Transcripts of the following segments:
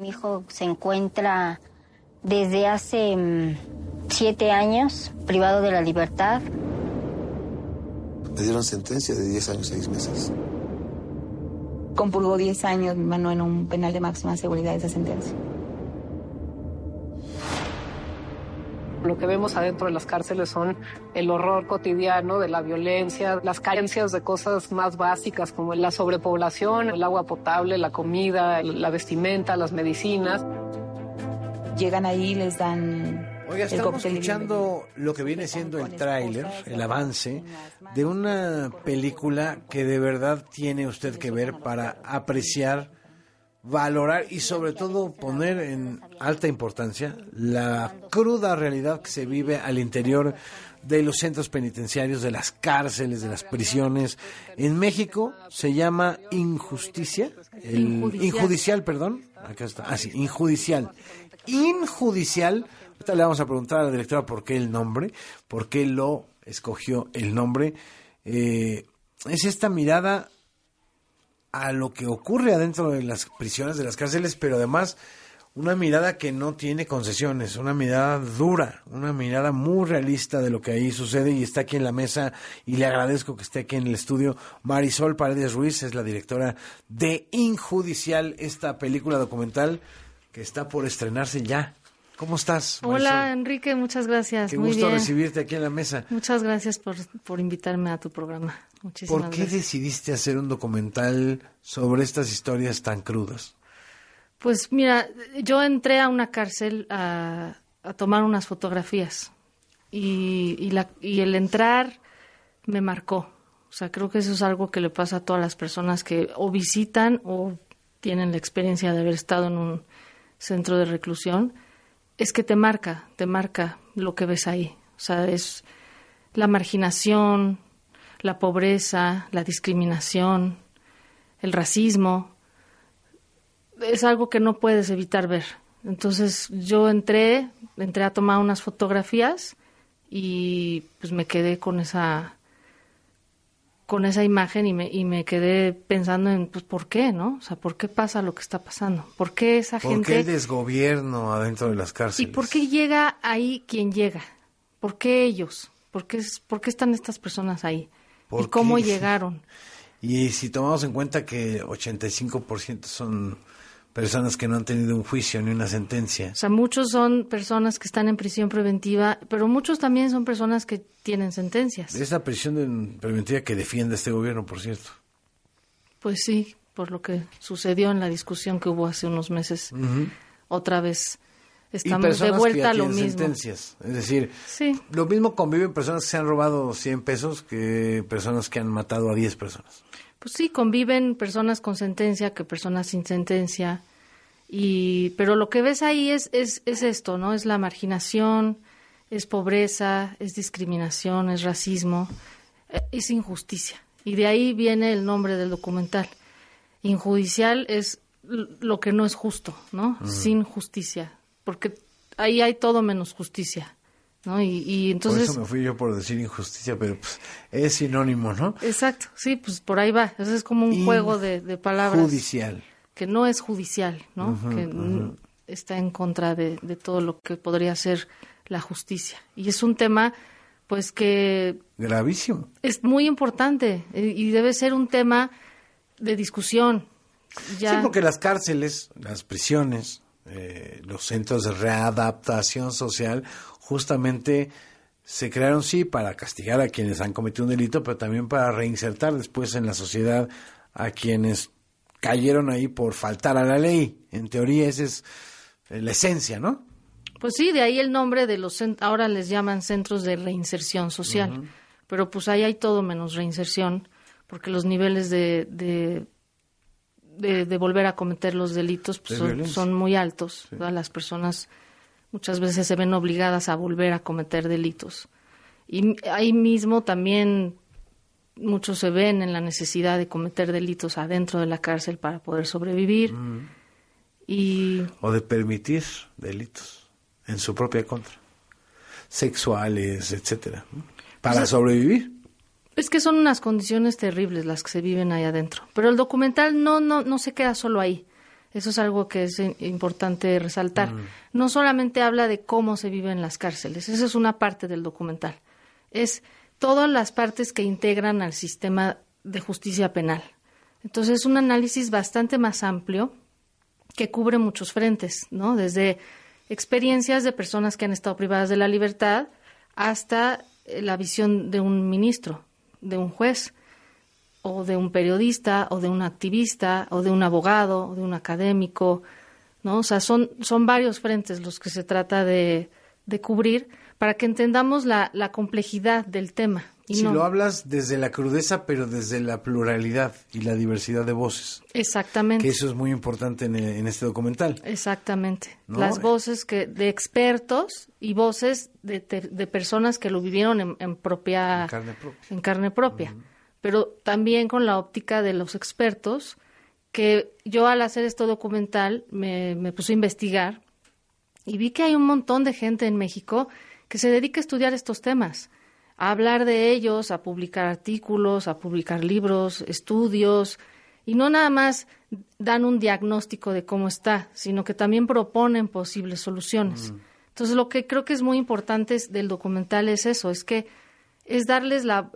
Mi hijo se encuentra desde hace mm, siete años privado de la libertad. Me dieron sentencia de 10 años, 6 meses. Compurgó 10 años mi mano en un penal de máxima seguridad esa sentencia. Lo que vemos adentro de las cárceles son el horror cotidiano de la violencia, las carencias de cosas más básicas como la sobrepoblación, el agua potable, la comida, la vestimenta, las medicinas. Llegan ahí, les dan Oiga, estamos escuchando lo que viene siendo el tráiler, el avance de una película que de verdad tiene usted que ver para apreciar, valorar y sobre todo poner en alta importancia la cruda realidad que se vive al interior de los centros penitenciarios, de las cárceles, de las prisiones. En México se llama injusticia, el Injudicial. perdón, acá está, ah sí, injudicial, injudicial. Ahorita le vamos a preguntar a la directora por qué el nombre, por qué lo escogió el nombre. Eh, es esta mirada a lo que ocurre adentro de las prisiones, de las cárceles, pero además una mirada que no tiene concesiones, una mirada dura, una mirada muy realista de lo que ahí sucede y está aquí en la mesa y le agradezco que esté aquí en el estudio. Marisol Paredes Ruiz es la directora de Injudicial, esta película documental que está por estrenarse ya. ¿Cómo estás? Hola? Enrique, muchas gracias. Qué Muy gusto bien. recibirte aquí en la mesa. Muchas gracias por, por invitarme a tu programa. Muchísimas ¿Por qué gracias. decidiste hacer un documental sobre estas historias tan crudas? Pues mira, yo entré a una cárcel a, a tomar unas fotografías y, y, la, y el entrar me marcó. O sea, creo que eso es algo que le pasa a todas las personas que o visitan o tienen la experiencia de haber estado en un centro de reclusión. Es que te marca, te marca lo que ves ahí. O sea, es la marginación, la pobreza, la discriminación, el racismo es algo que no puedes evitar ver. Entonces yo entré, entré a tomar unas fotografías y pues me quedé con esa con esa imagen y me, y me quedé pensando en pues por qué, ¿no? O sea, ¿por qué pasa lo que está pasando? ¿Por qué esa ¿Por gente qué el desgobierno adentro de las ¿Y cárceles? por qué llega ahí quien llega? ¿Por qué ellos? ¿Por qué, es- por qué están estas personas ahí? ¿Por ¿Y cómo llegaron? Y si tomamos en cuenta que 85% son personas que no han tenido un juicio ni una sentencia. O sea, muchos son personas que están en prisión preventiva, pero muchos también son personas que tienen sentencias. Es la prisión preventiva que defiende este gobierno, por cierto. Pues sí, por lo que sucedió en la discusión que hubo hace unos meses. Otra vez estamos y de personas que vuelta a lo mismo. sentencias. Es decir, Sí. lo mismo conviven personas que se han robado 100 pesos que personas que han matado a 10 personas. Pues sí, conviven personas con sentencia que personas sin sentencia. Y, pero lo que ves ahí es, es, es esto, ¿no? Es la marginación, es pobreza, es discriminación, es racismo, eh, es injusticia. Y de ahí viene el nombre del documental. Injudicial es lo que no es justo, ¿no? Sin justicia. Porque ahí hay todo menos justicia, ¿no? Y, y entonces... por eso me fui yo por decir injusticia, pero pues, es sinónimo, ¿no? Exacto, sí, pues por ahí va. Eso es como un In- juego de, de palabras Judicial. que no es judicial, ¿no? que está en contra de, de todo lo que podría ser la justicia. Y es un tema, pues, que Gravísimo. es muy importante y, y debe ser un tema de discusión. Ya, Sí, porque las cárceles, las prisiones, eh, los centros de readaptación social, justamente se crearon, sí, para castigar a quienes han cometido un delito, pero también para reinsertar después en la sociedad a quienes cayeron ahí por faltar a la ley. En teoría, esa es eh, la esencia, ¿no? Pues sí, de ahí el nombre de los ahora les llaman centros de reinserción social, pero pues ahí hay todo menos reinserción, porque los niveles de, de, de, de volver a cometer los delitos pues, De son, muy altos. Las personas muchas veces se ven obligadas a volver a cometer delitos. Y ahí mismo también muchos se ven en la necesidad de cometer delitos adentro de la cárcel para poder sobrevivir. Y O de permitir delitos en su propia contra. Sexuales, etcétera. Para sobrevivir. Es que son unas condiciones terribles las que se viven ahí adentro. Pero el documental no, no, no se queda solo ahí. Eso es algo que es importante resaltar. No solamente habla de cómo se vive en las cárceles, esa es una parte del documental. Es todas las partes que integran al sistema de justicia penal. Entonces es un análisis bastante más amplio que cubre muchos frentes, ¿no? Desde experiencias de personas que han estado privadas de la libertad hasta eh, la visión de un ministro, de un juez, o de un periodista, o de un activista, o de un abogado, o de un académico, ¿no? O sea, son, son varios frentes los que se trata de, de cubrir para que entendamos la, la complejidad del tema. Y si lo hablas desde la crudeza, pero desde la pluralidad y la diversidad de voces. Exactamente. Que eso es muy importante en, en este documental. Exactamente. Las voces que de expertos y voces de, de personas que lo vivieron en, en propia... En carne propia. En carne propia. Pero también con la óptica de los expertos, que yo al hacer este documental me, me puse a investigar y vi que hay un montón de gente en México que se dedica a estudiar estos temas a hablar de ellos, a publicar artículos, a publicar libros, estudios, y no nada más dan un diagnóstico de cómo está, sino que también proponen posibles soluciones. Entonces, lo que creo que es muy importante del documental es eso, es que es darles la,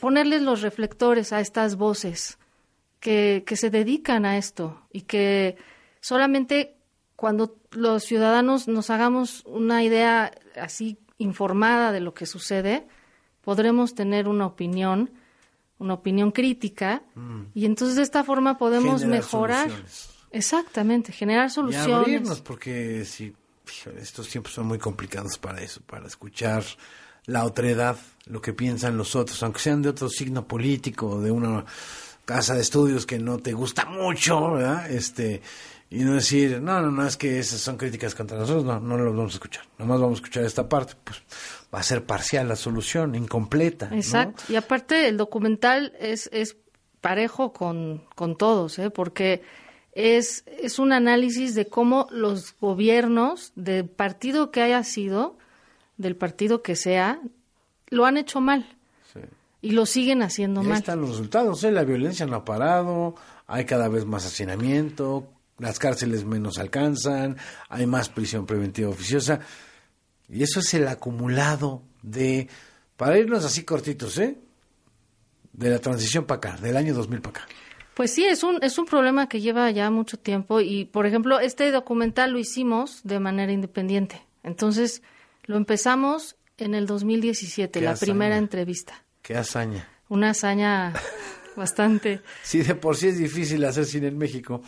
ponerles los reflectores a estas voces que, que se dedican a esto y que solamente cuando los ciudadanos nos hagamos una idea así informada de lo que sucede, podremos tener una opinión, una opinión crítica, y entonces de esta forma podemos Generar mejorar. soluciones. Exactamente, generar Y soluciones. abrirnos, porque si estos tiempos son muy complicados para eso, para escuchar la otredad, lo que piensan los otros, aunque sean de otro signo político, de una casa de estudios que no te gusta mucho, ¿verdad? Este, y no decir, no, no, no, es que esas son críticas contra nosotros, no, no los vamos a escuchar, nomás vamos a escuchar esta parte, pues va a ser parcial la solución, incompleta. ¿no? Exacto. Y aparte el documental es, es parejo con, con todos, ¿eh? porque es, es un análisis de cómo los gobiernos, del partido que haya sido, del partido que sea, lo han hecho mal Sí. y lo siguen haciendo Y ahí mal. están los resultados, ¿eh? la violencia no ha parado, hay cada vez más hacinamiento, las cárceles menos alcanzan, hay más prisión preventiva oficiosa, y eso es el acumulado de, para irnos así cortitos, ¿eh? De la transición para acá, del año 2000 para acá. Pues sí, es un, es un problema que lleva ya mucho tiempo y, por ejemplo, este documental lo hicimos de manera independiente. Entonces, lo empezamos en el 2017, Qué la hazaña. primera entrevista. Qué hazaña. Una hazaña bastante... Si de por sí es difícil hacer cine en México,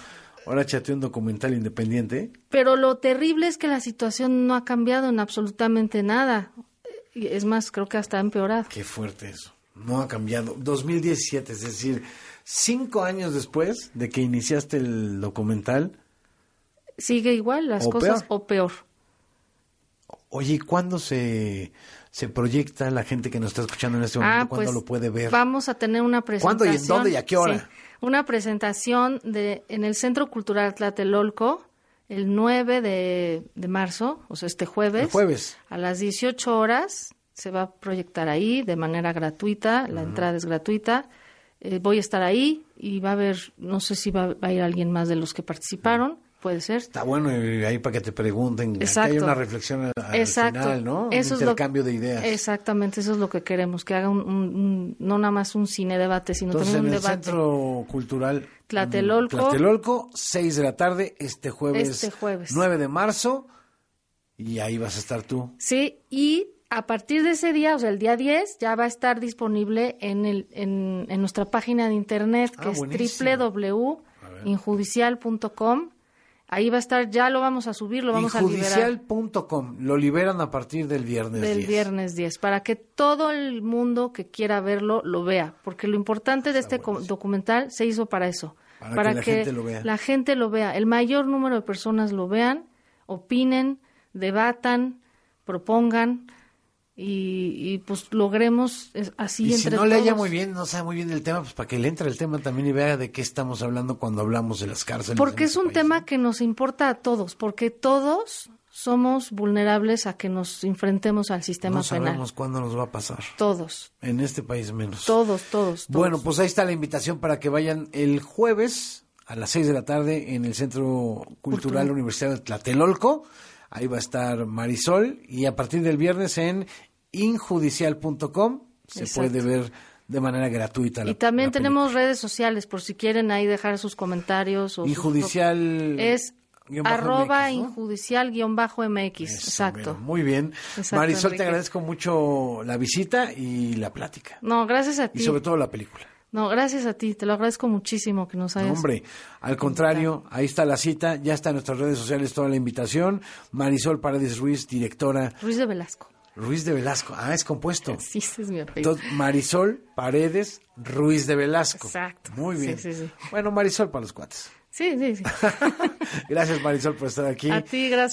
ahora échate un documental independiente. Pero lo terrible es que la situación no ha cambiado en absolutamente nada. Es más, creo que hasta ha empeorado. Qué fuerte eso. No ha cambiado. 2017, es decir, cinco años después de que iniciaste el documental. Sigue igual las ¿O cosas peor? o peor. Oye, ¿y cuándo se, se proyecta la gente que nos está escuchando en este momento? Ah, ¿Cuándo pues lo puede ver? vamos a tener una ¿Cuándo presentación. y en dónde y a qué hora? Sí, una presentación de en el Centro Cultural Tlatelolco el 9 de, de marzo, o sea, este jueves. El jueves. A las 18 horas se va a proyectar ahí de manera gratuita, la entrada es gratuita. Eh, voy a estar ahí y va a haber, no sé si va, va a ir alguien más de los que participaron, puede ser. Está bueno y ahí para que te pregunten. Exacto. haya una reflexión al, Exacto. final, ¿no? Eso un es lo- intercambio de ideas. Exactamente, eso es lo que queremos, que haga un, un- un- no nada más un cine debate, sino Entonces, también en un el debate. Centro Cultural Tlatelolco. mm, Tlatelolco, 6 de la tarde, este jueves, Este jueves. 9 de marzo, y ahí vas a estar tú. Sí, y a partir de ese día, o sea, el día 10, ya va a estar disponible en, el, en, en nuestra página de internet, que Ah, es www.injudicial.com. Ahí va a estar, ya lo vamos a subir, lo vamos a liberar Injudicial.com, lo liberan a partir del viernes del 10. viernes 10, para que todo el mundo que quiera verlo lo vea, porque lo importante de este documental se hizo para eso, Para que la gente lo vea. la gente lo vea, el mayor número de personas lo vean, opinen, debatan, propongan y, y, pues logremos así Y si entre no le haya todos. muy bien, no sabe muy bien el tema, pues para que le entre el tema también y vea de qué estamos hablando cuando hablamos de las cárceles. Porque es este un país, tema ¿no? que nos importa a todos, porque todos somos vulnerables a que nos enfrentemos al sistema No penal. sabemos cuándo nos va a pasar. Todos, En este país menos. todos, todos, todos. Bueno, pues ahí está la invitación para que vayan el jueves a las 6 de la tarde en el Centro Cultural Universitario de Tlatelolco. Ahí va a estar Marisol y a partir del viernes en injudicial.com se Exacto. puede ver de manera gratuita. la- Y también la tenemos redes sociales por si quieren ahí dejar sus comentarios. O sus- Injudicial. Es guion arroba MX, ¿no? injudicial guion bajo MX. Eso, Exacto. Muy bien. Exacto, Marisol, te Enrique. agradezco mucho la visita y la plática. No, gracias a ti. Y sobre todo la película. No, gracias a ti. Te lo agradezco muchísimo que nos No, hayas. hombre, al contrario, ahí está la cita, ya está en nuestras redes sociales toda la invitación. Marisol Paredes Ruiz, directora Ruiz de Velasco. Ruiz de Velasco. Ah, es compuesto. Sí, ese es mi apellido. Entonces, Marisol Paredes Ruiz de Velasco. Exacto. Muy bien. Sí, sí, sí. Bueno, Marisol para los cuates. Sí, sí, sí. Gracias, Marisol, por estar aquí. A ti, gracias.